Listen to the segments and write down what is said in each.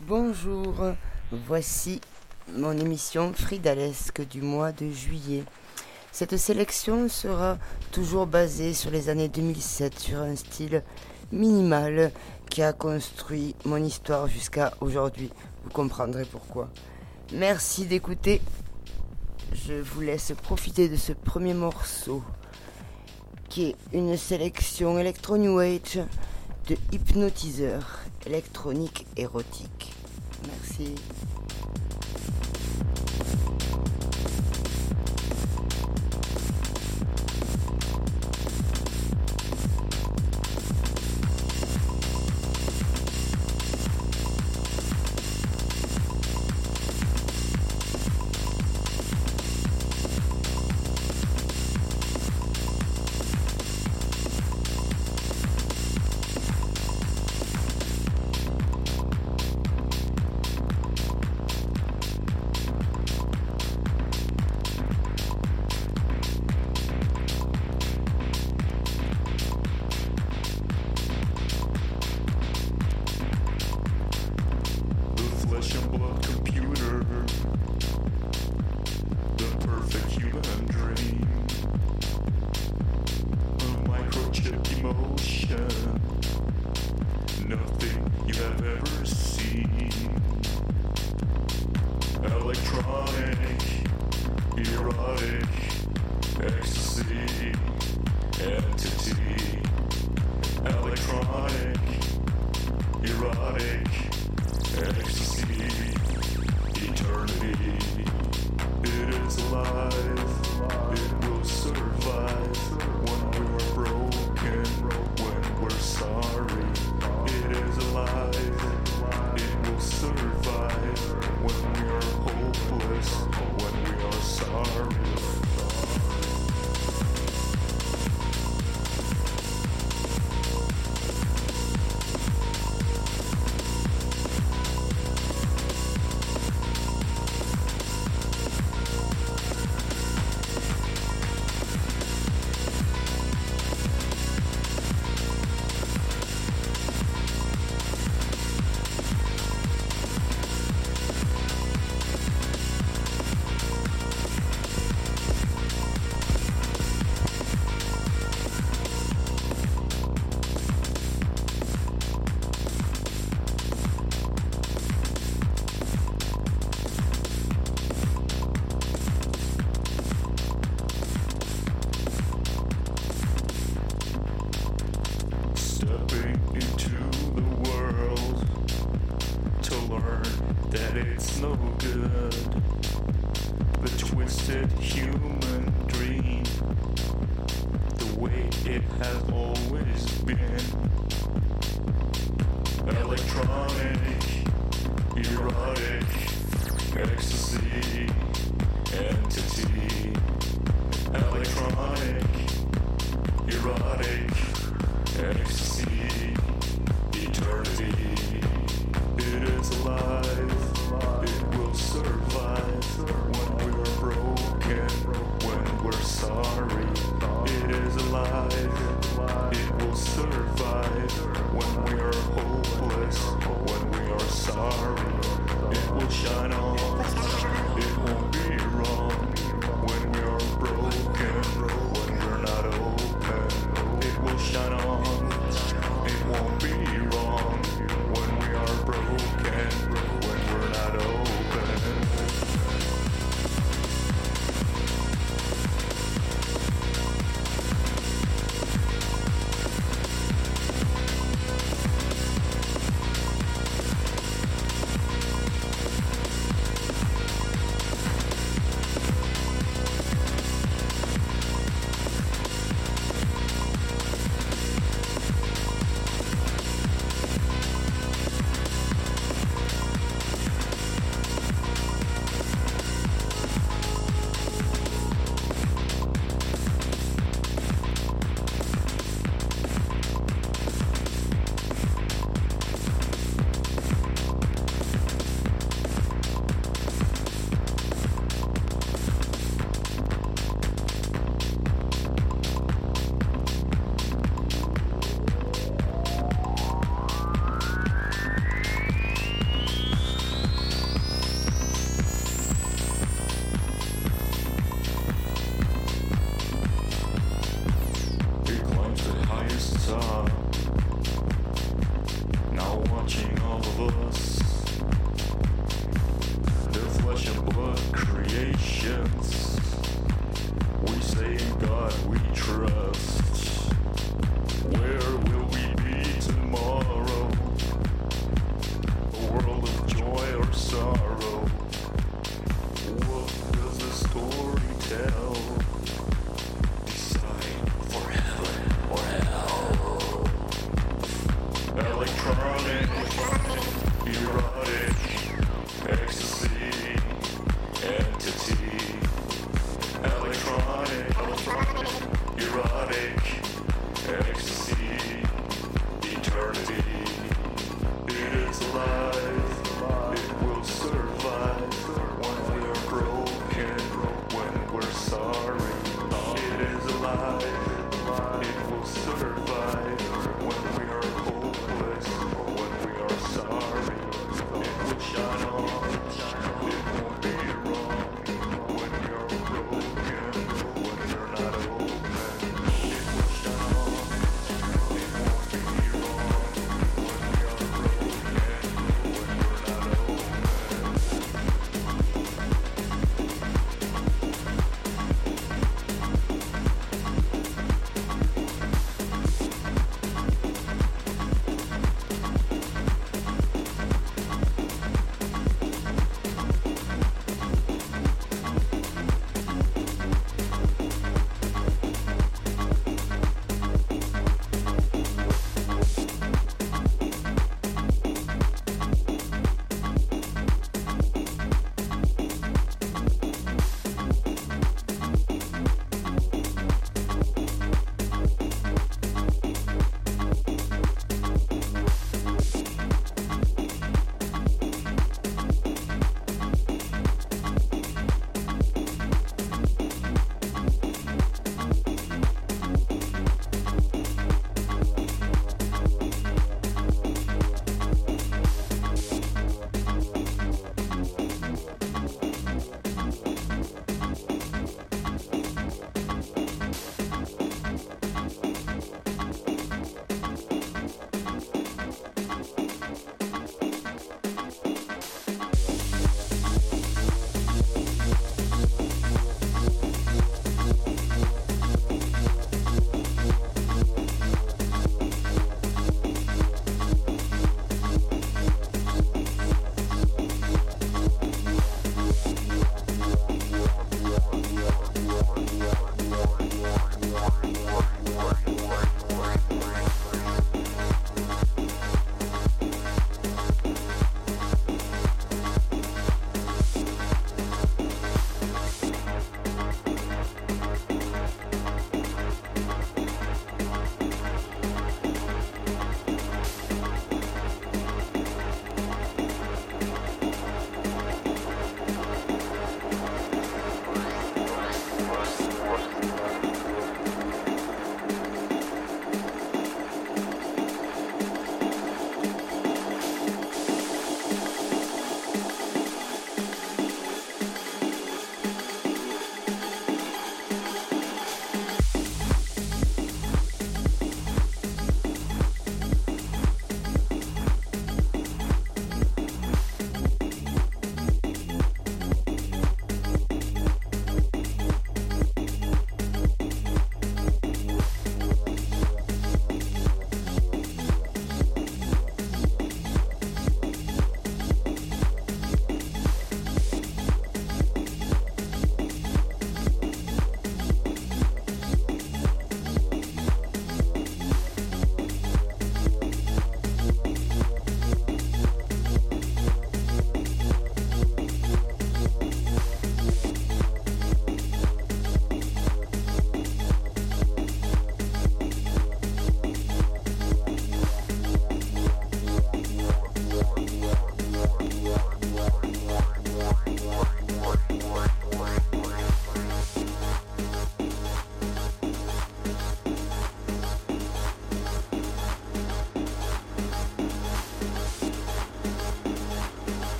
Bonjour, voici mon émission Fridalesque du mois de juillet. Cette sélection sera toujours basée sur les années 2007, sur un style minimal qui a construit mon histoire jusqu'à aujourd'hui. Vous comprendrez pourquoi. Merci d'écouter. Je vous laisse profiter de ce premier morceau qui est une sélection Electro New Age de hypnotiseurs électroniques érotiques. Merci.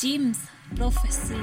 Jim's Prophecy.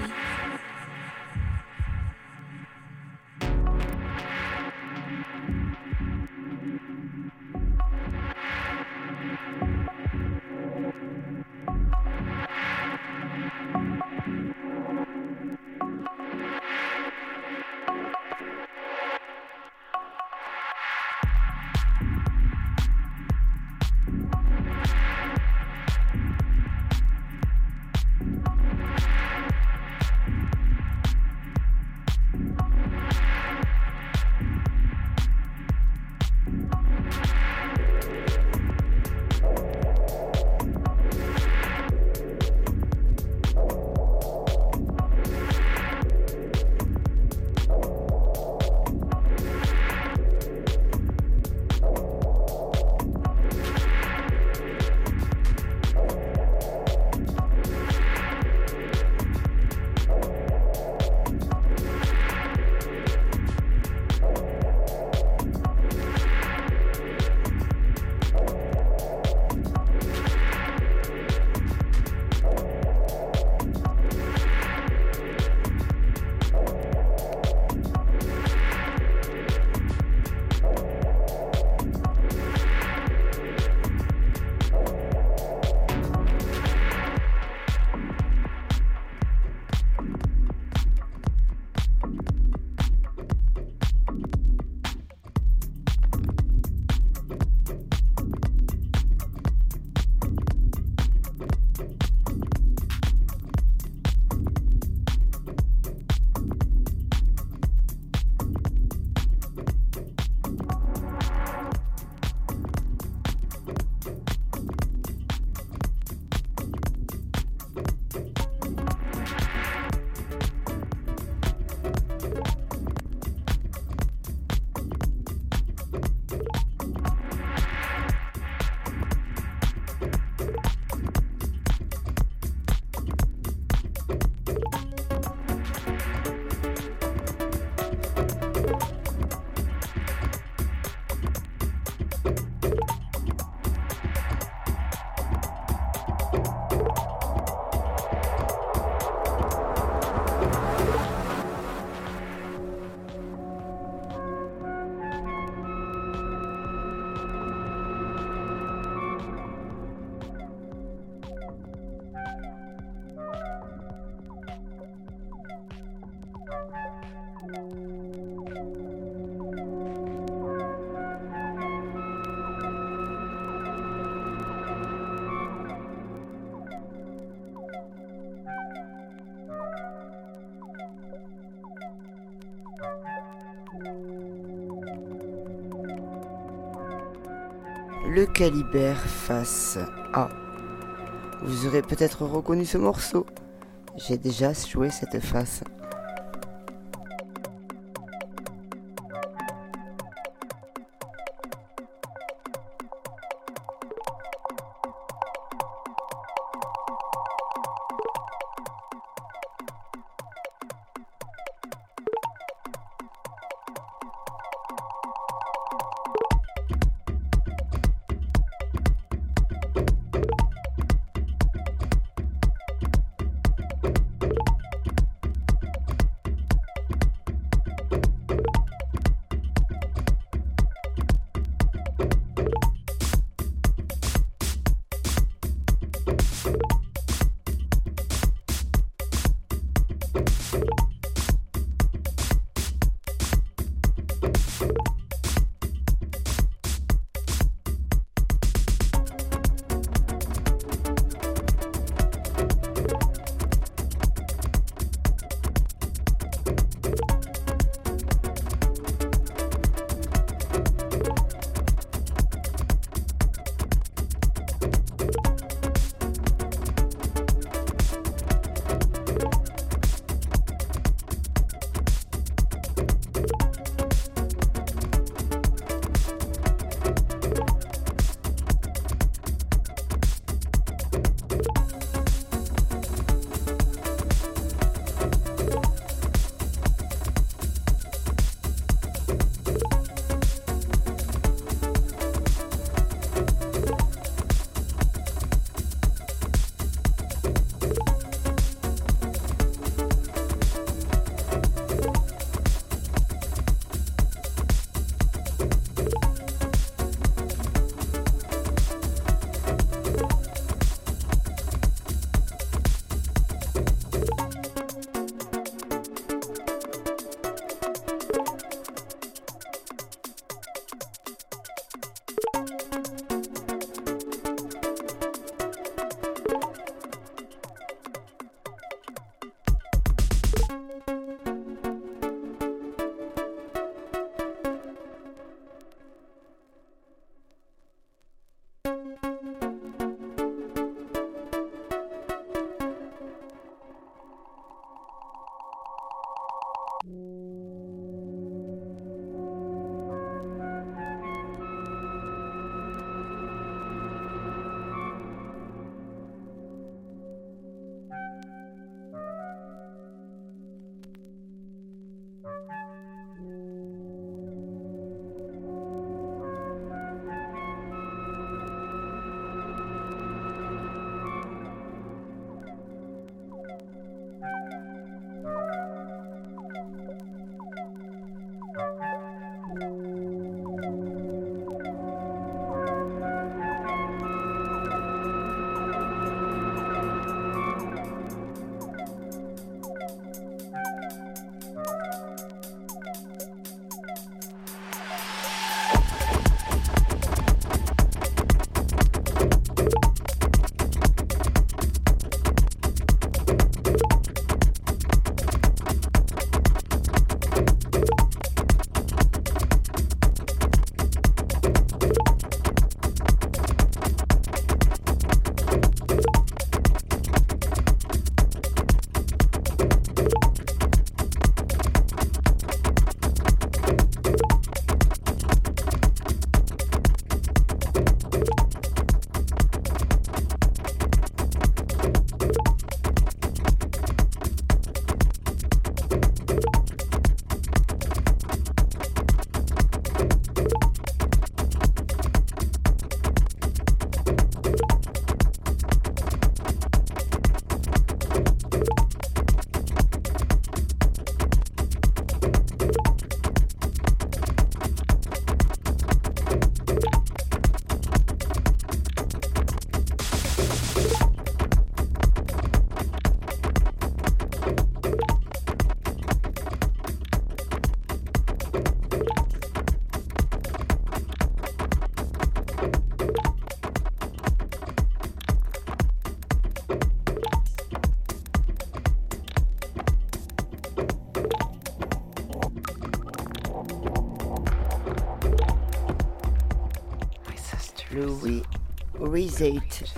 Le Calibert face A. Vous aurez peut-être reconnu ce morceau. J'ai déjà joué cette face.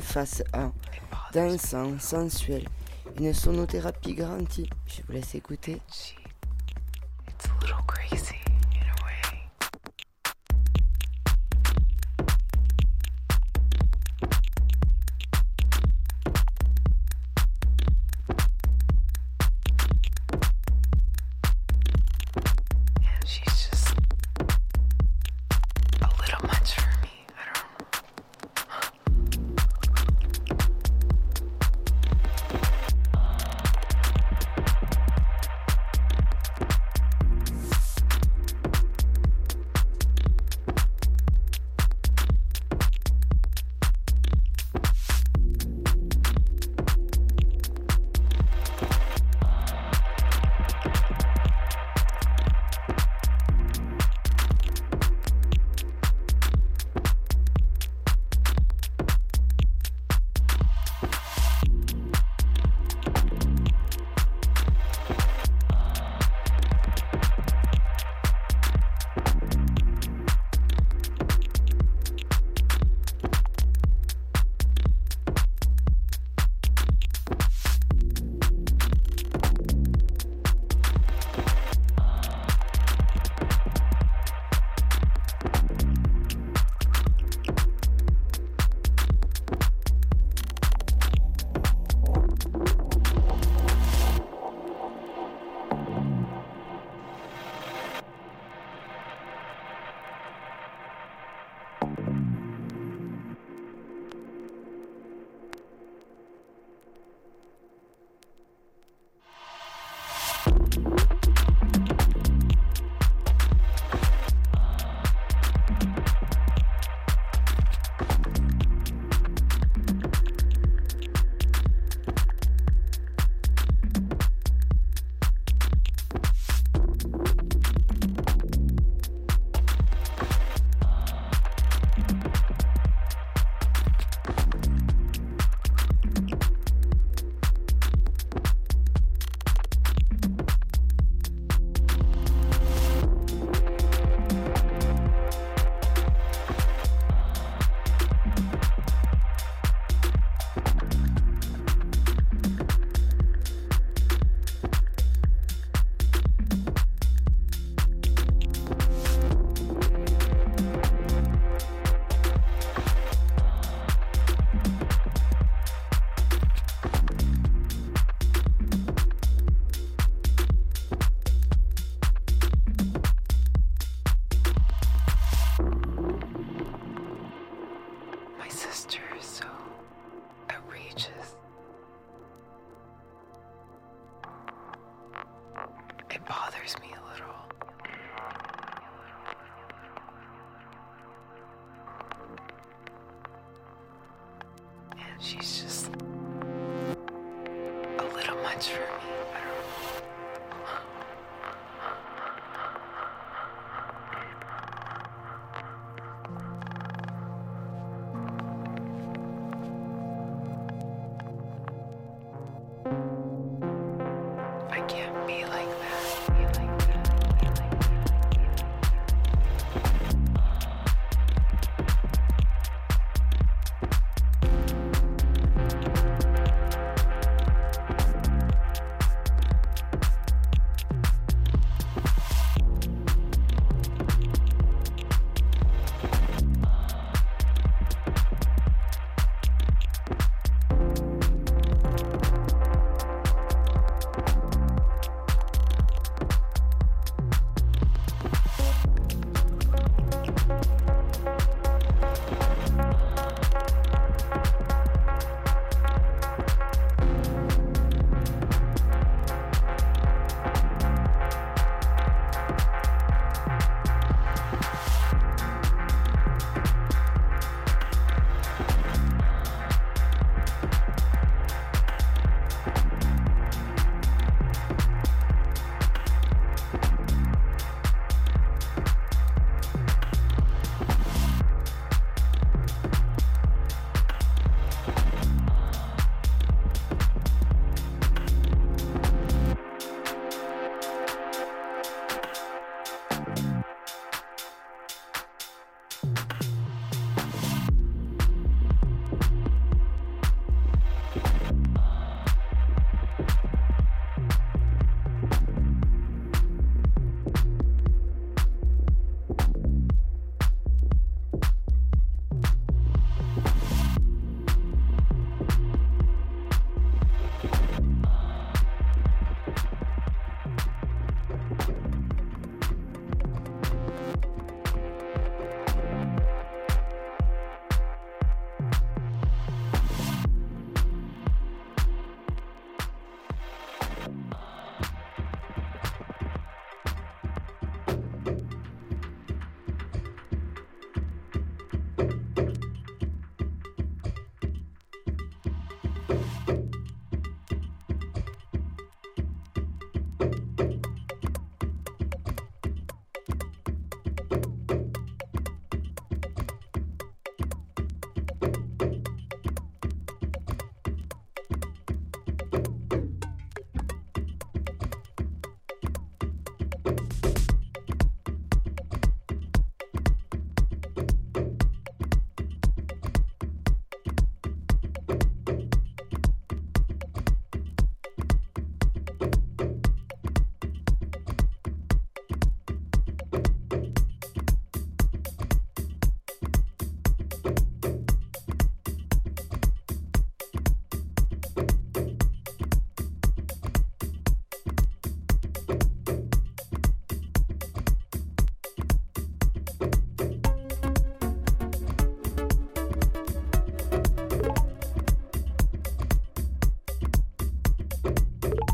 Face A, dansant, sensuel, une sonothérapie garantie. Je vous laisse écouter. It bothers me a little. And she's just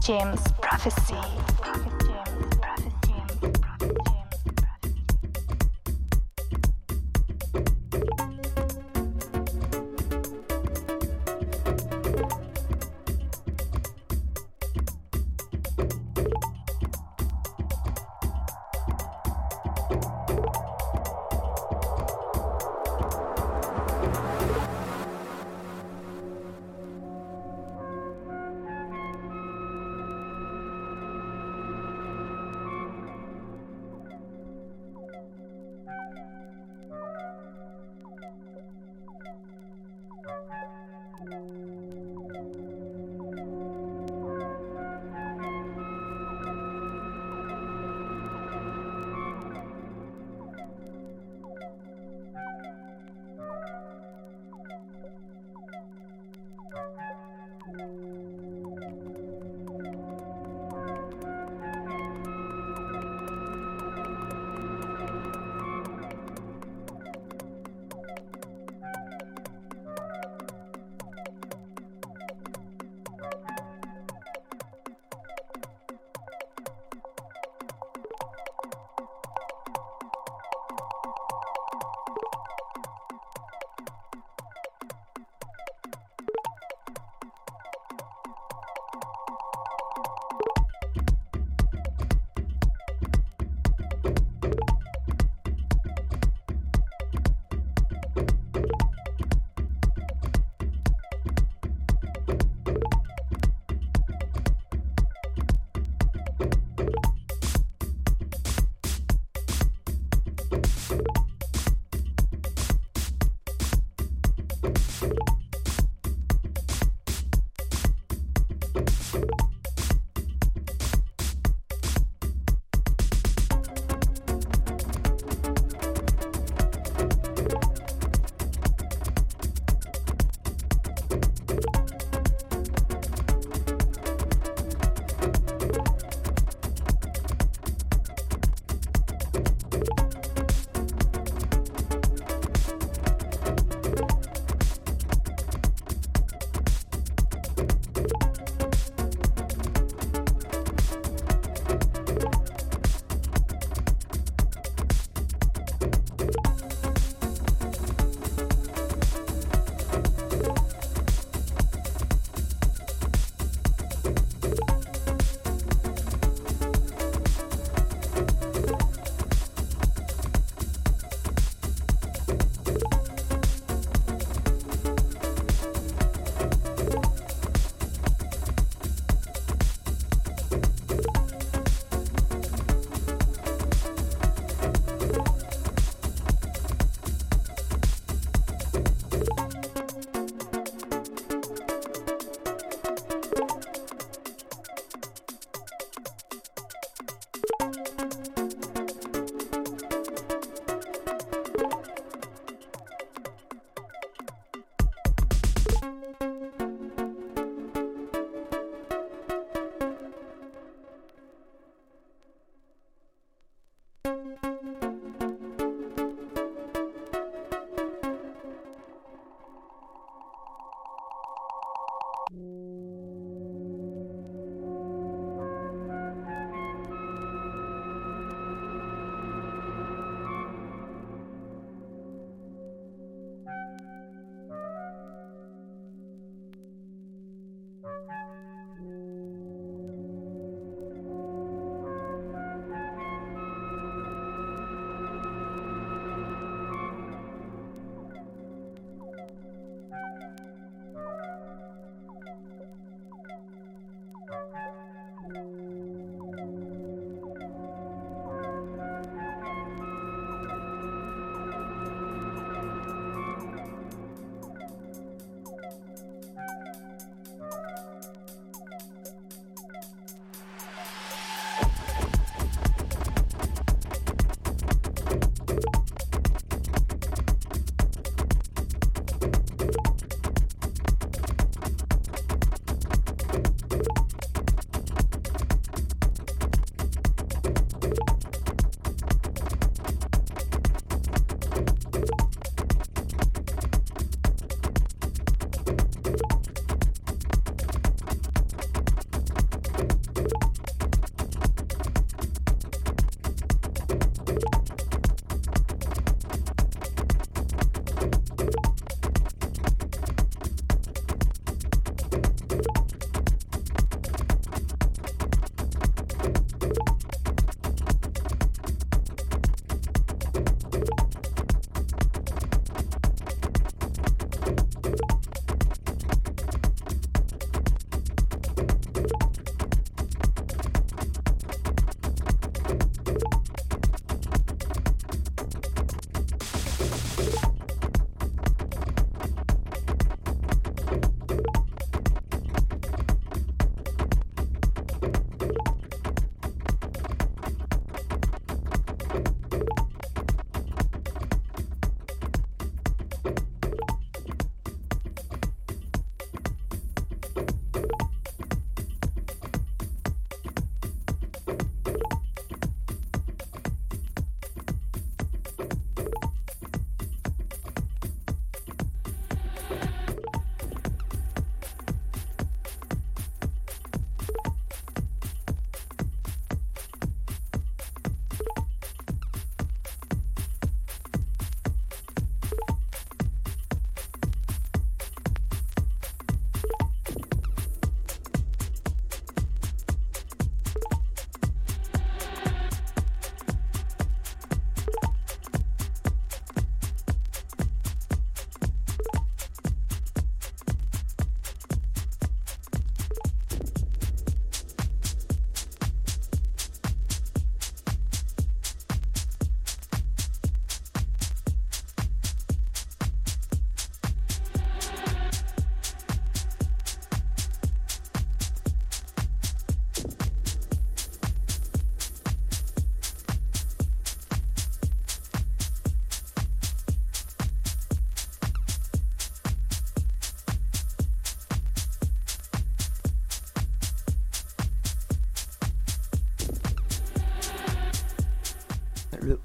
James Prophecy.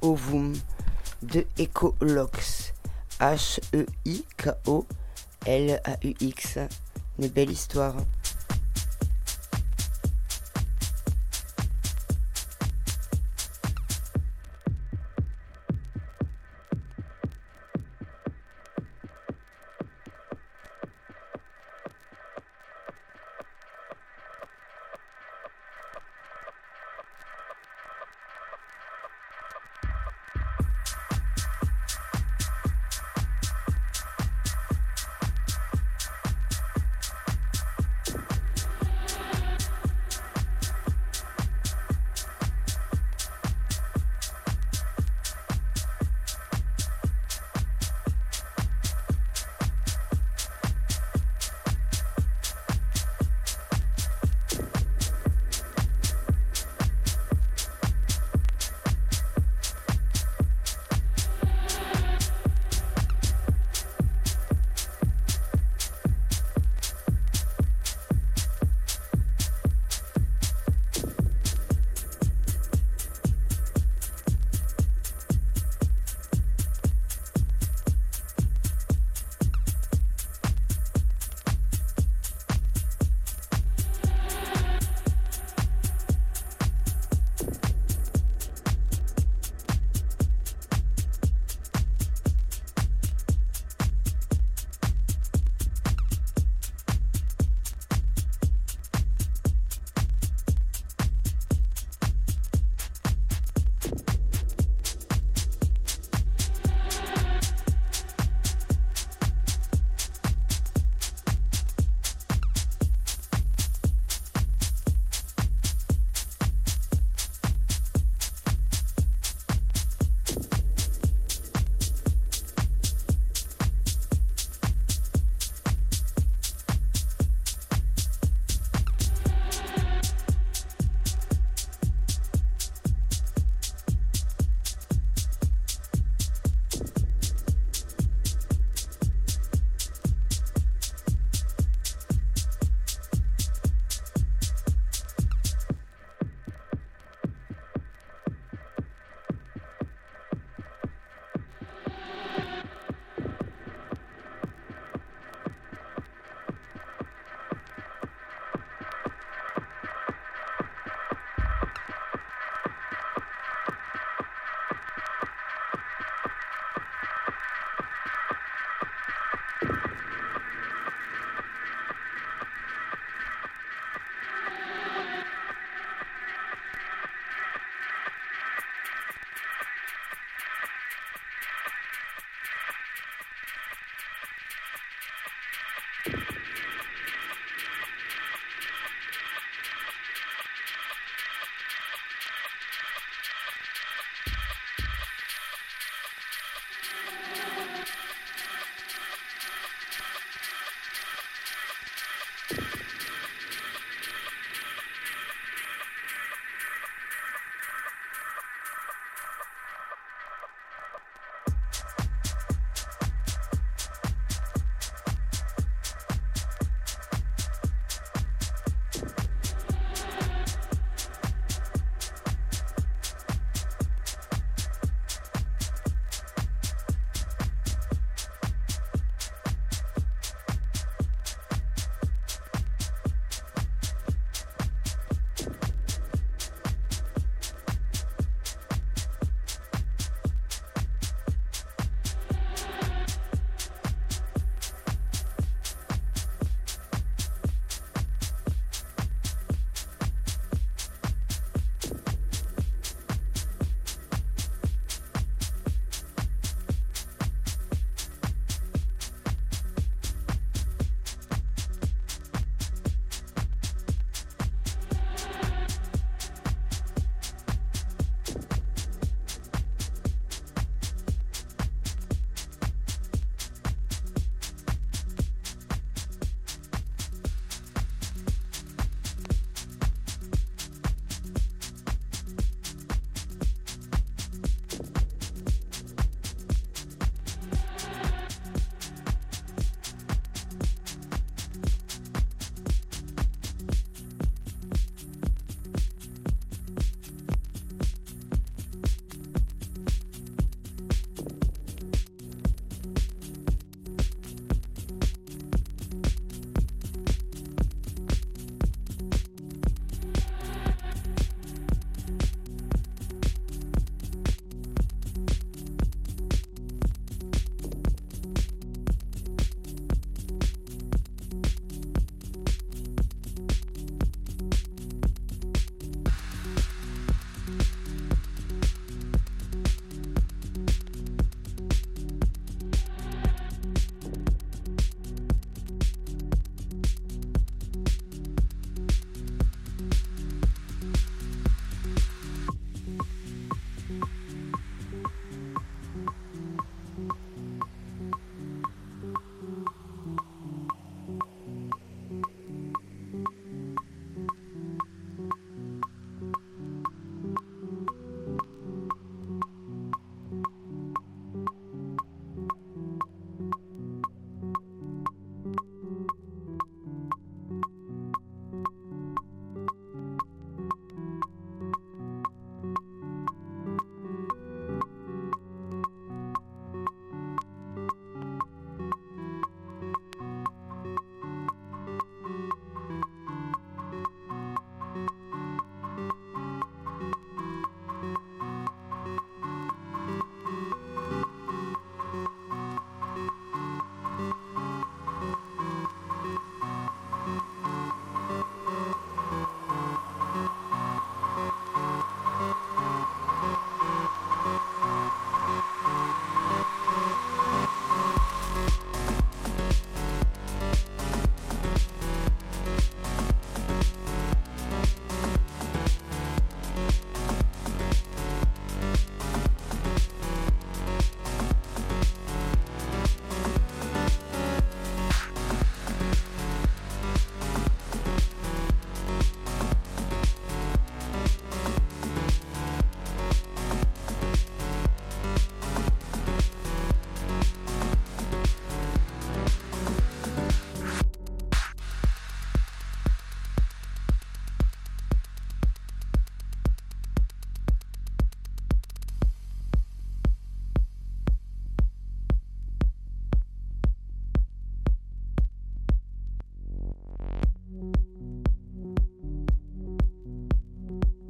Ovum de Ecolox. H-E-I-K-O-L-A-U-X. Une belle histoire.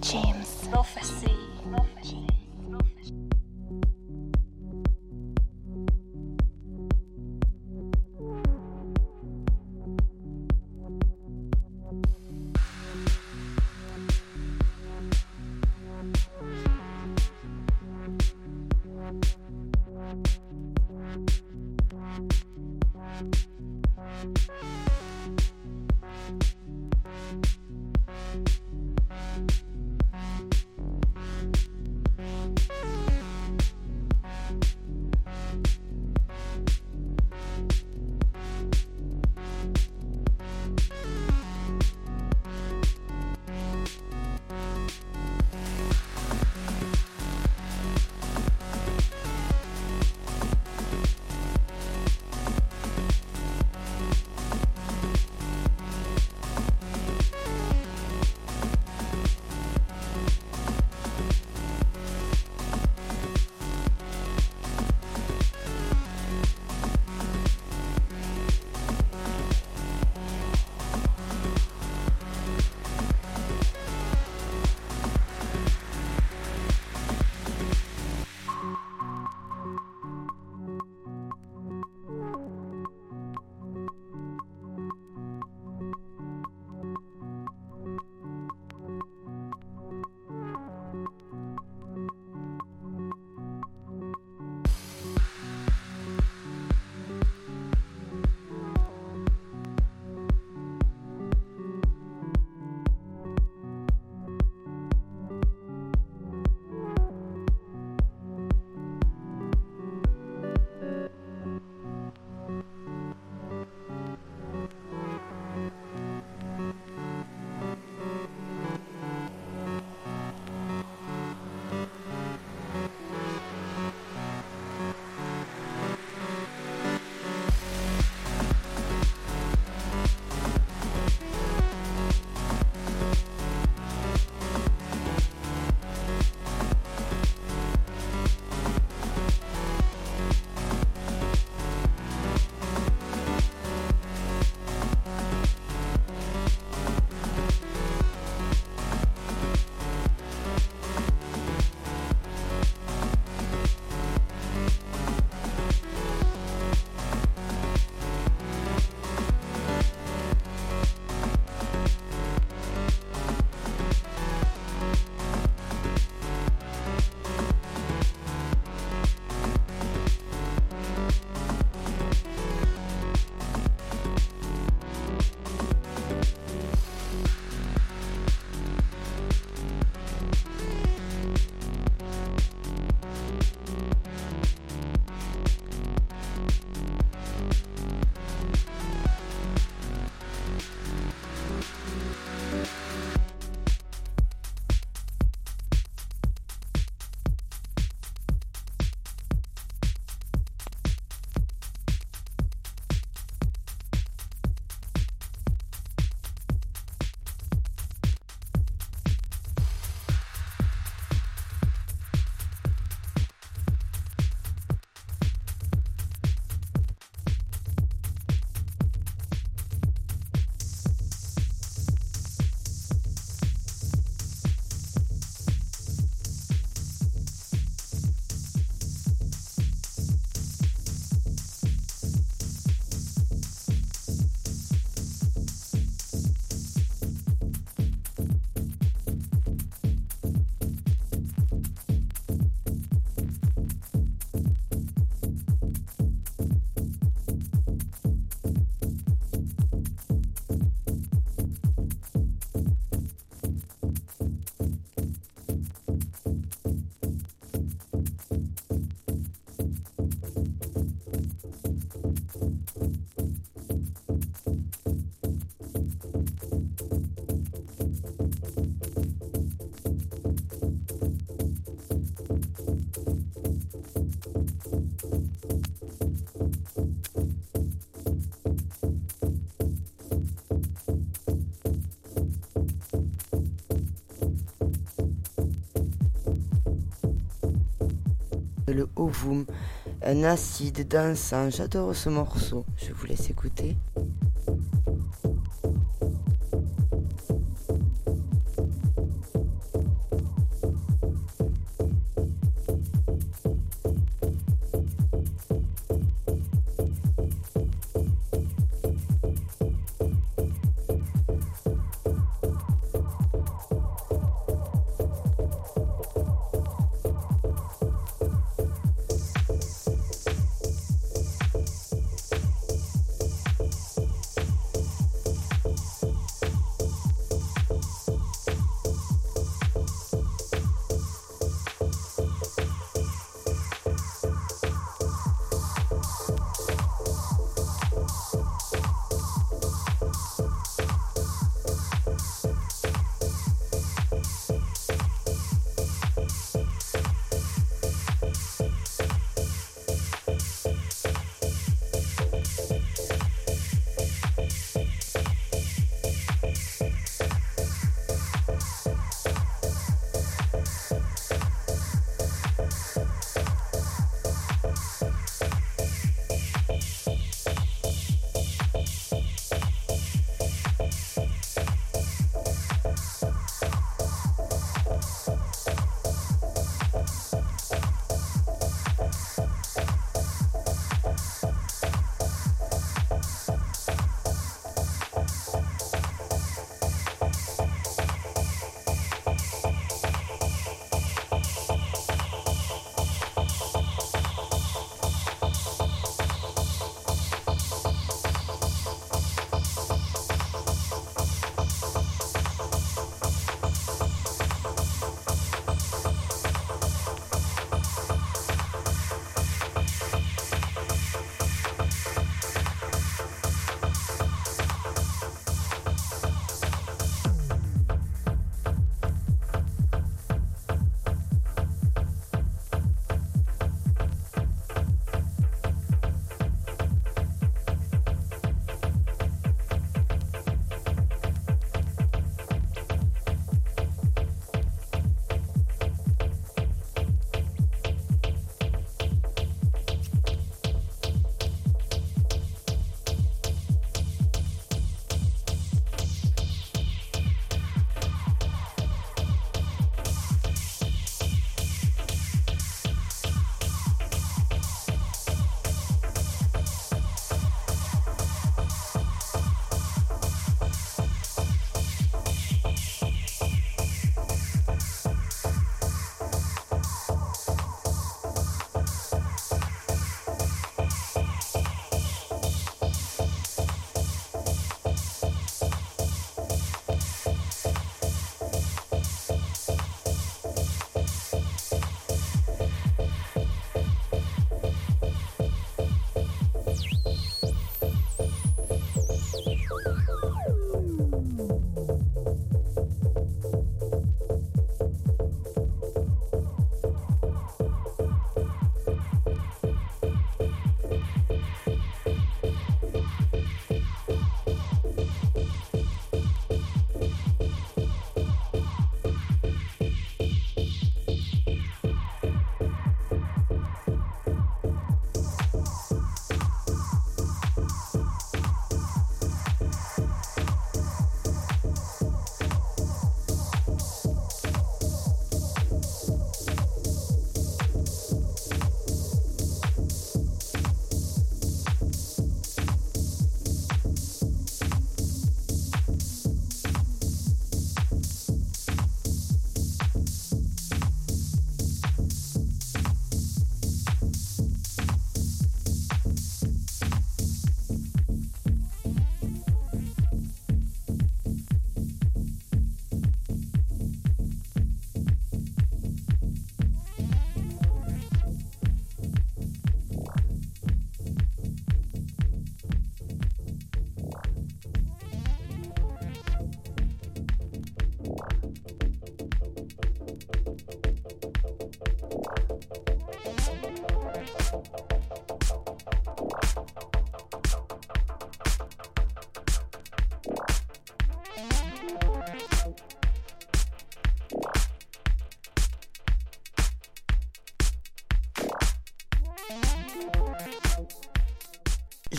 James Prophecy. Ovum, un acide dansant. J'adore ce morceau. Je vous laisse écouter.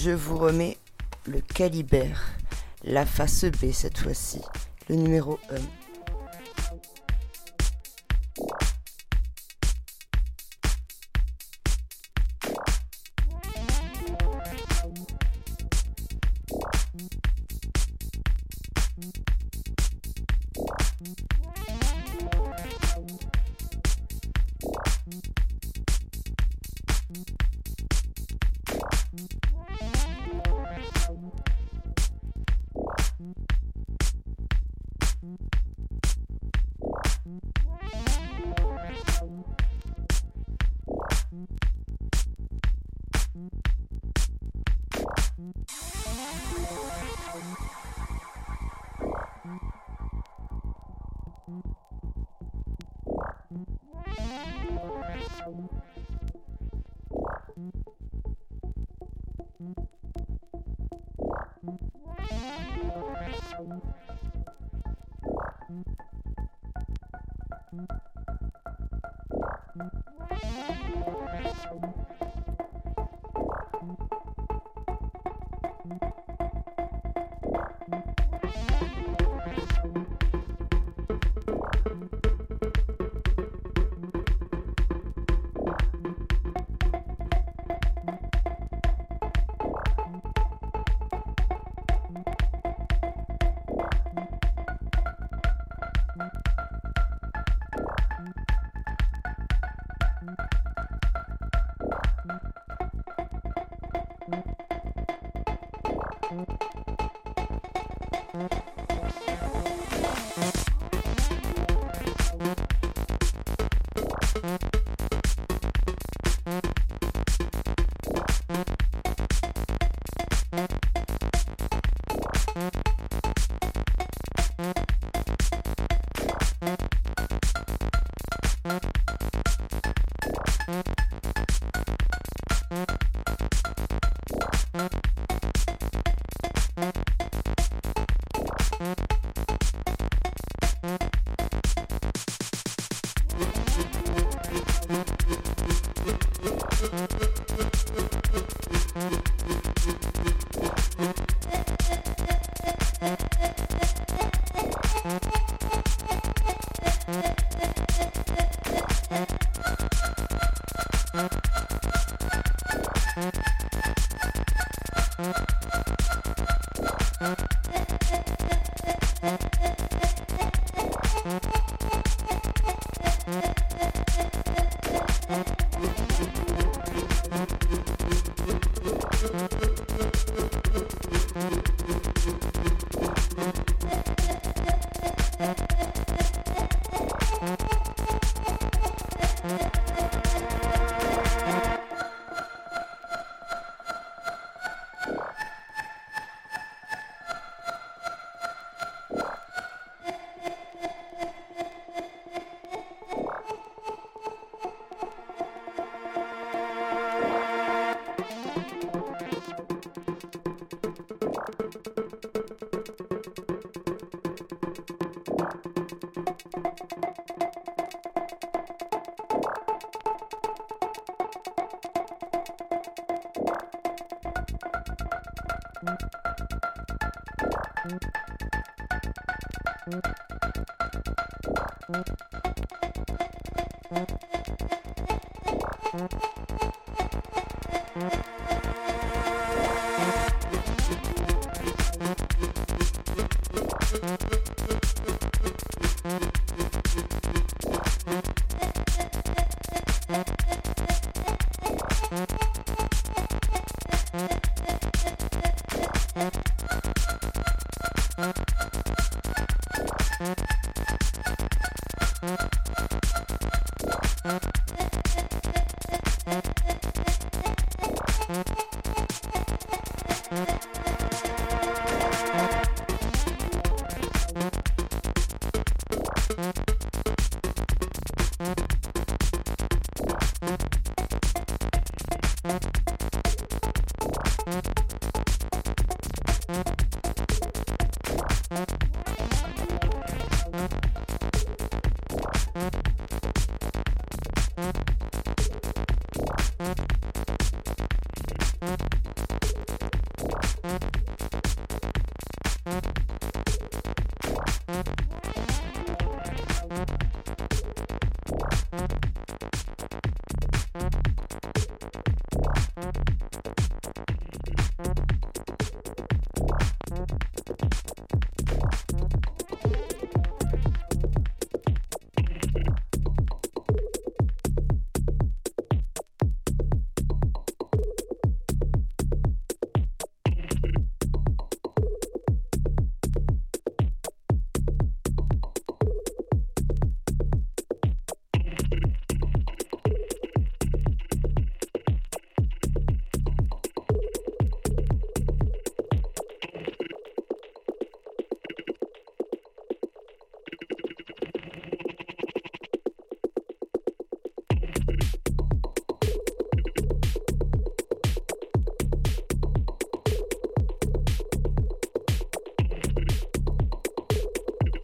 Je vous remets le Calibert, la face B cette fois-ci, le numéro 1. Mm-hmm. Thank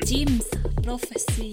James Prophecy.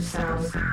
Sounds.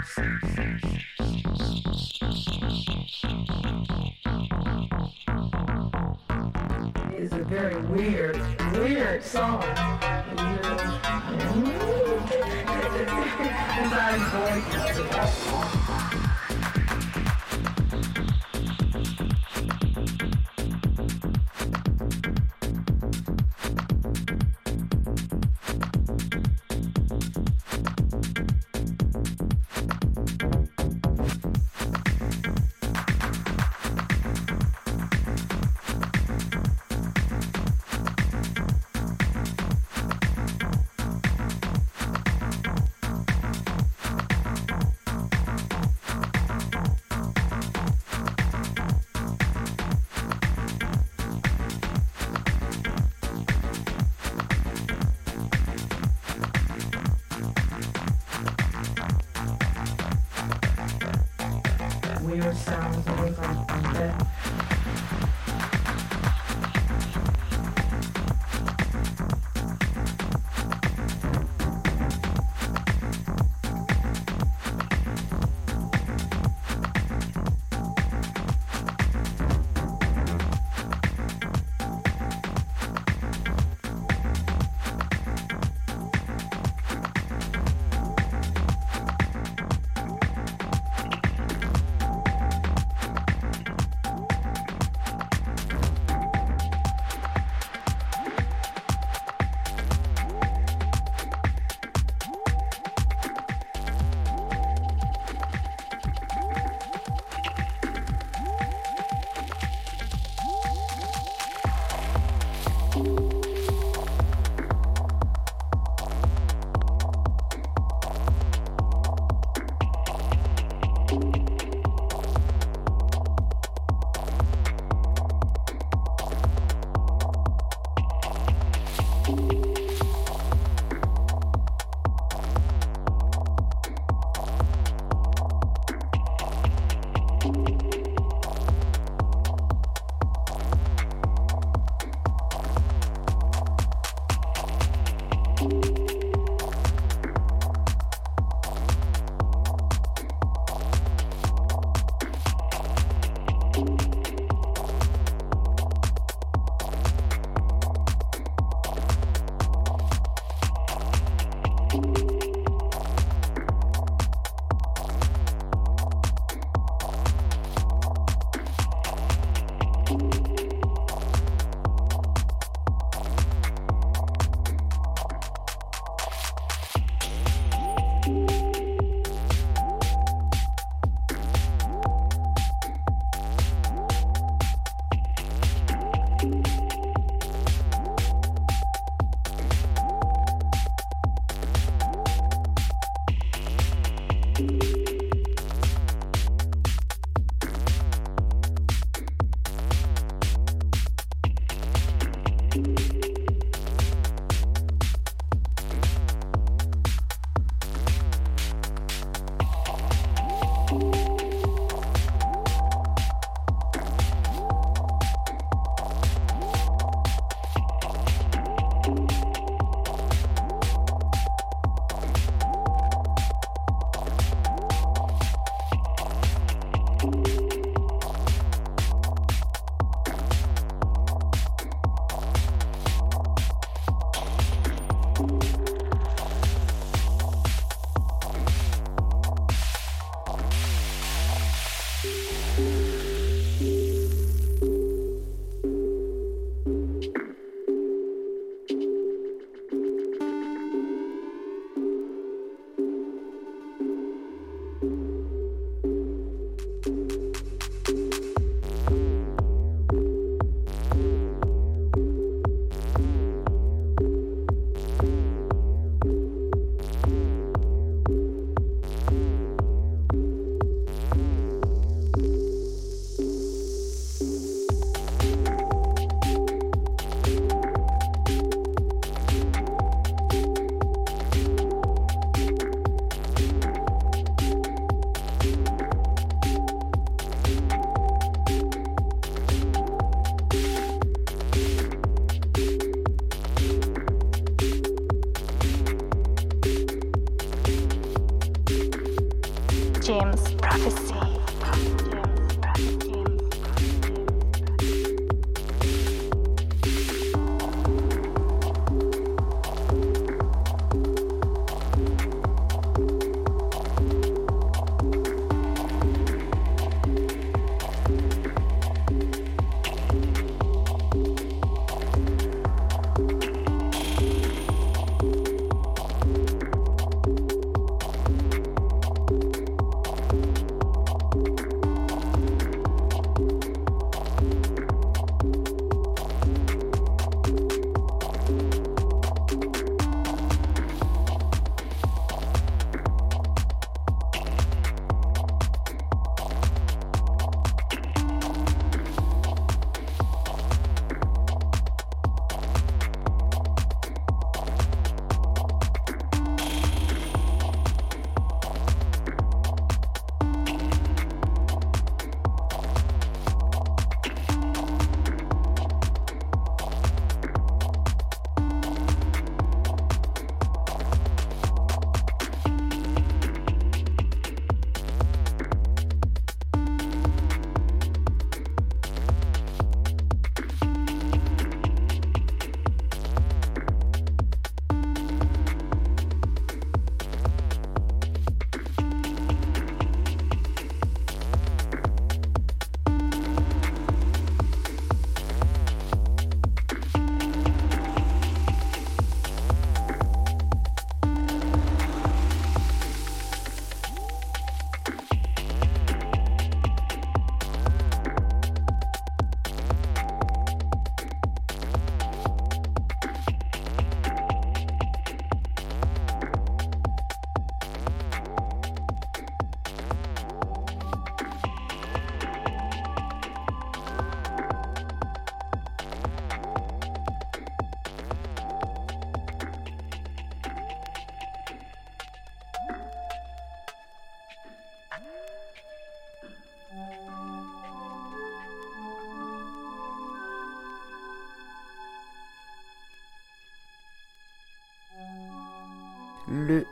Le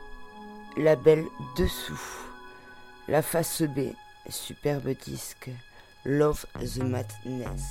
label Dessous, la face B, superbe disque, Love the Madness.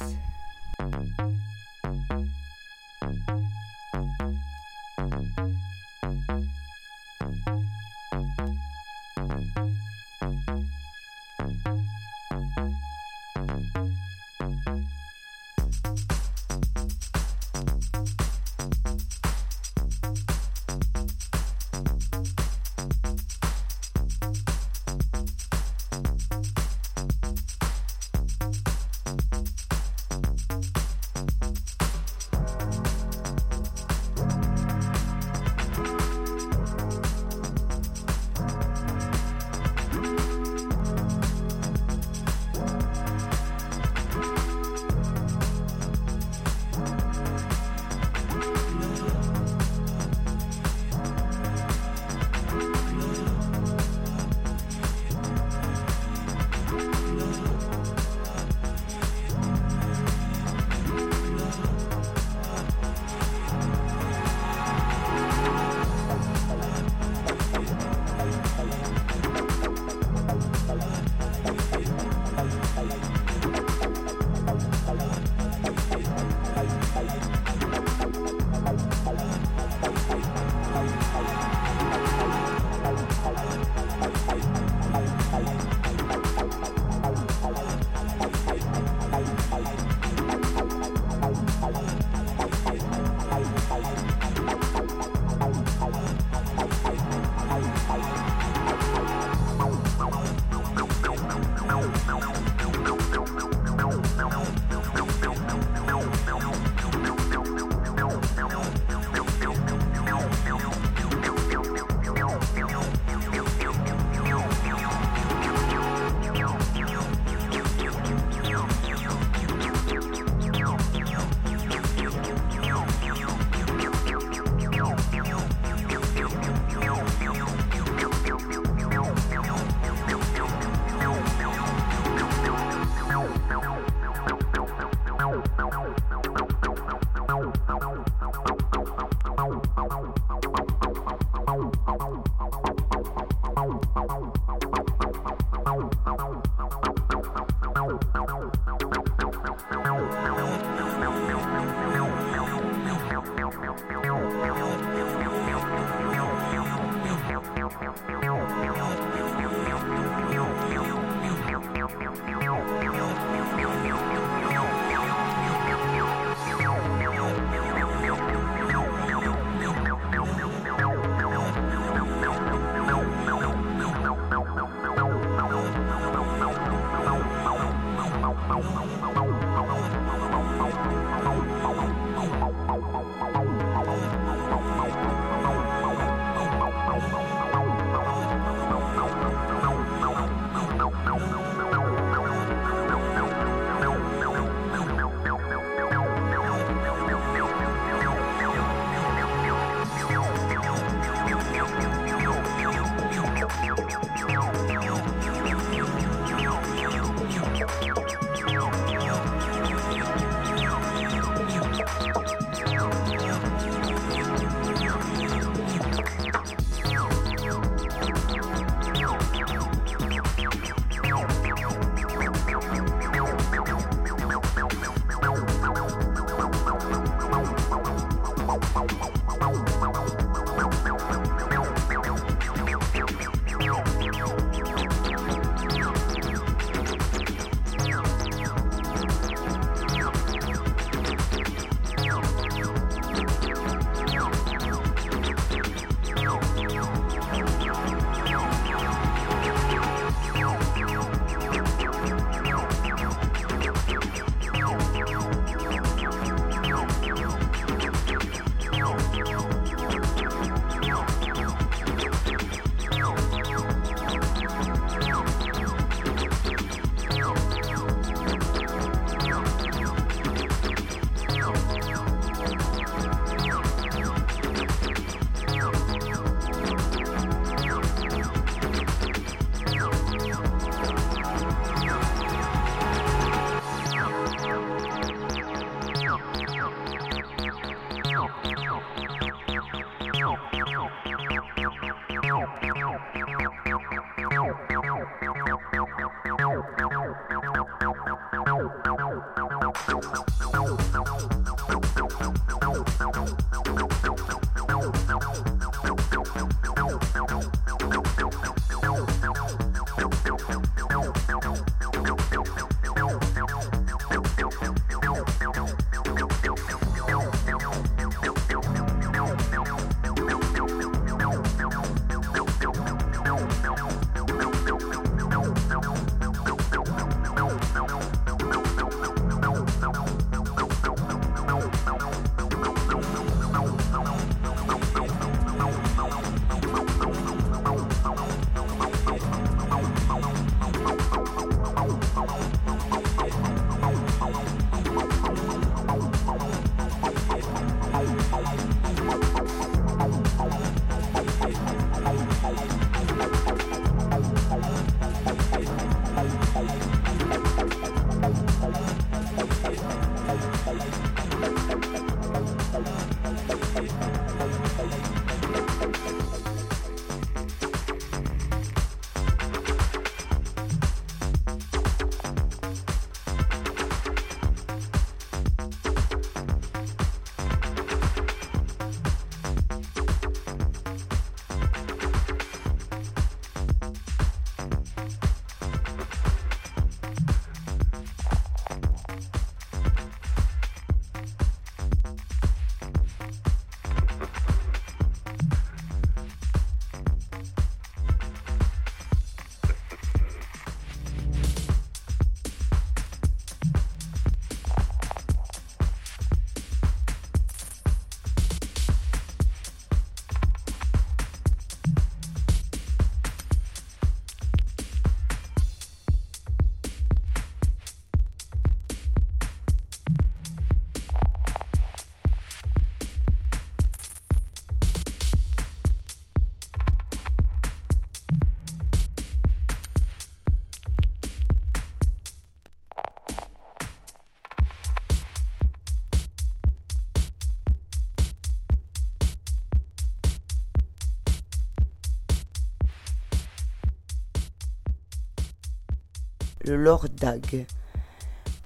Le Lord Dag,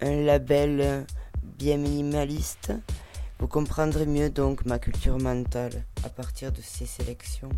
un label bien minimaliste. Vous comprendrez mieux donc ma culture mentale à partir de ces sélections.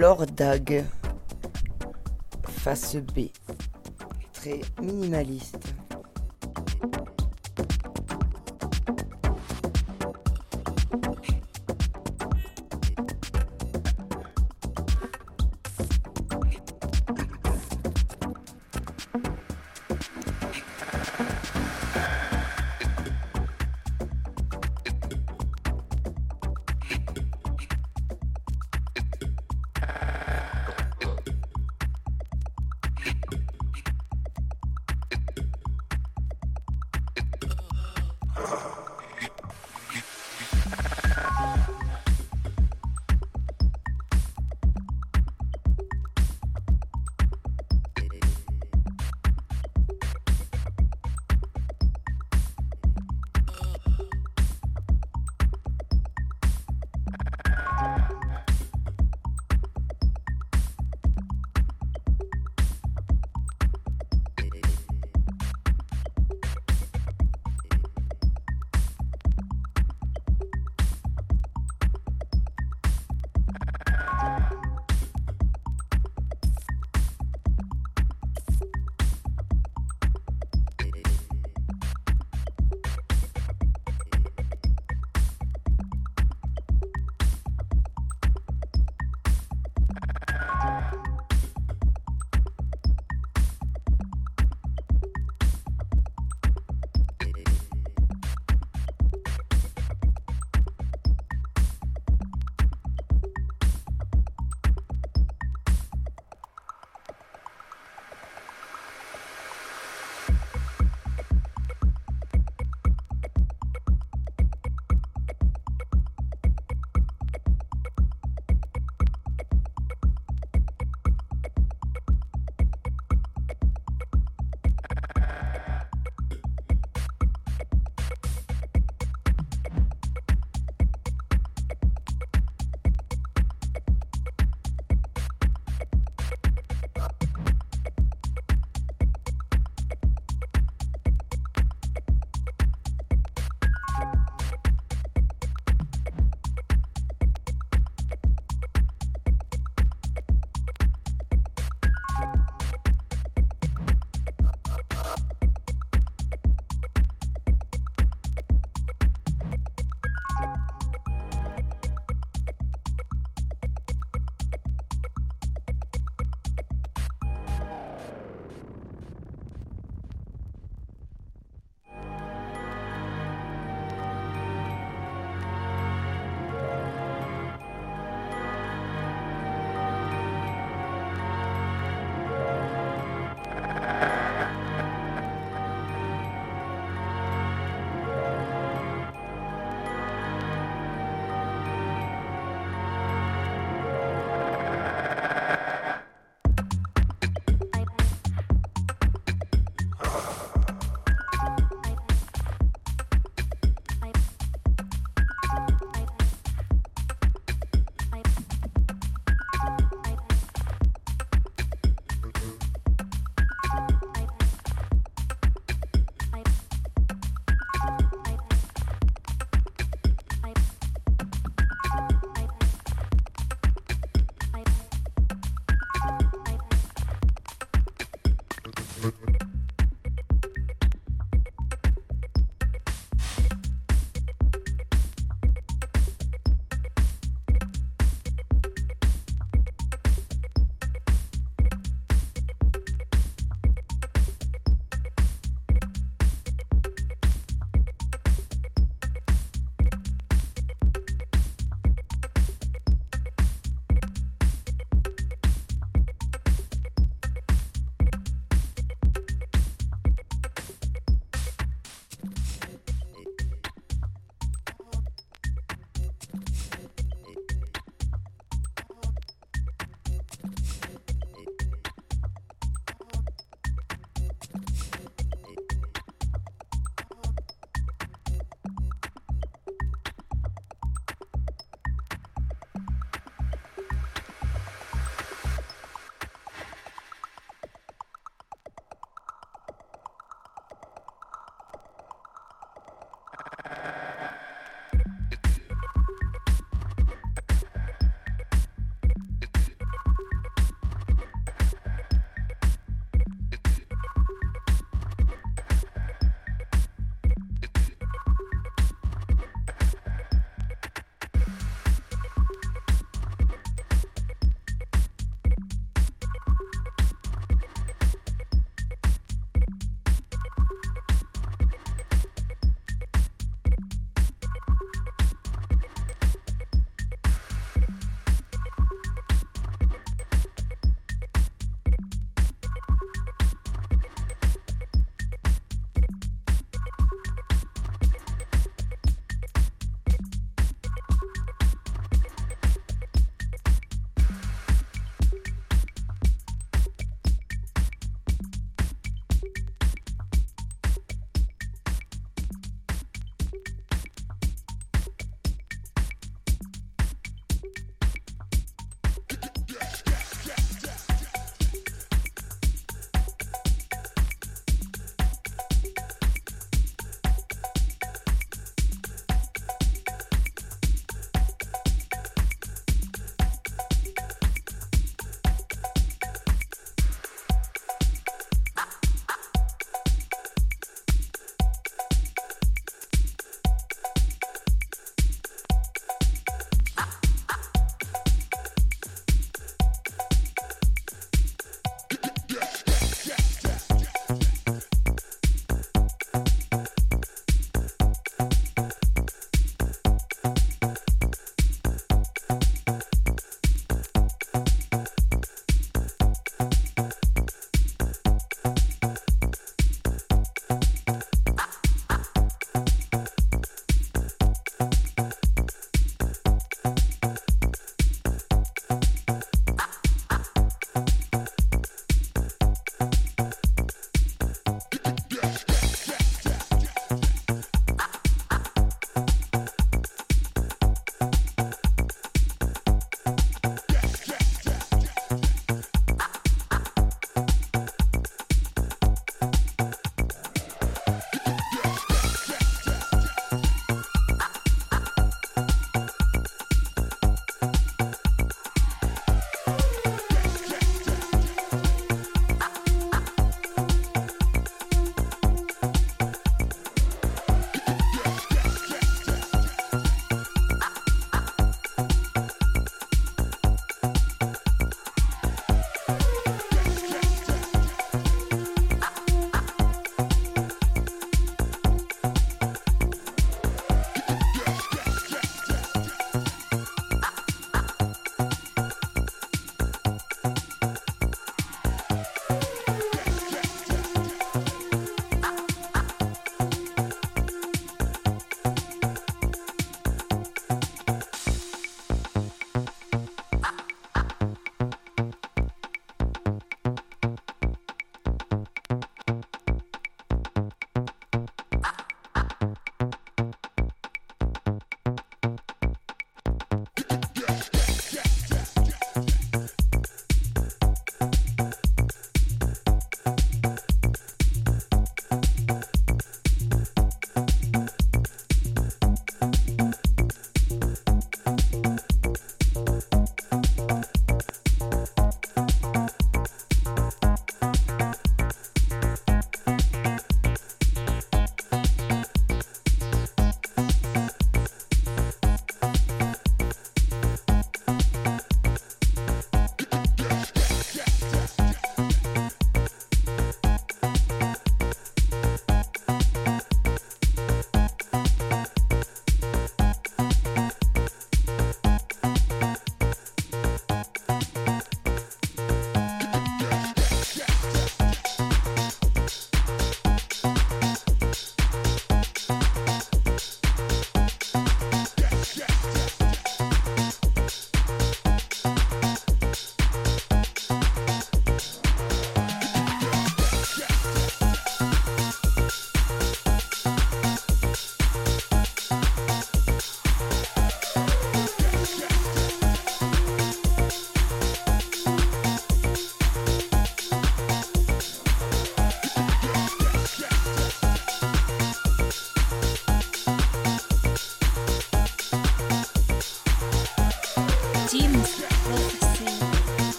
Lord Dag, face B, très minimaliste.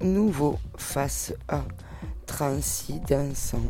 Nouveau face à Transi dansant.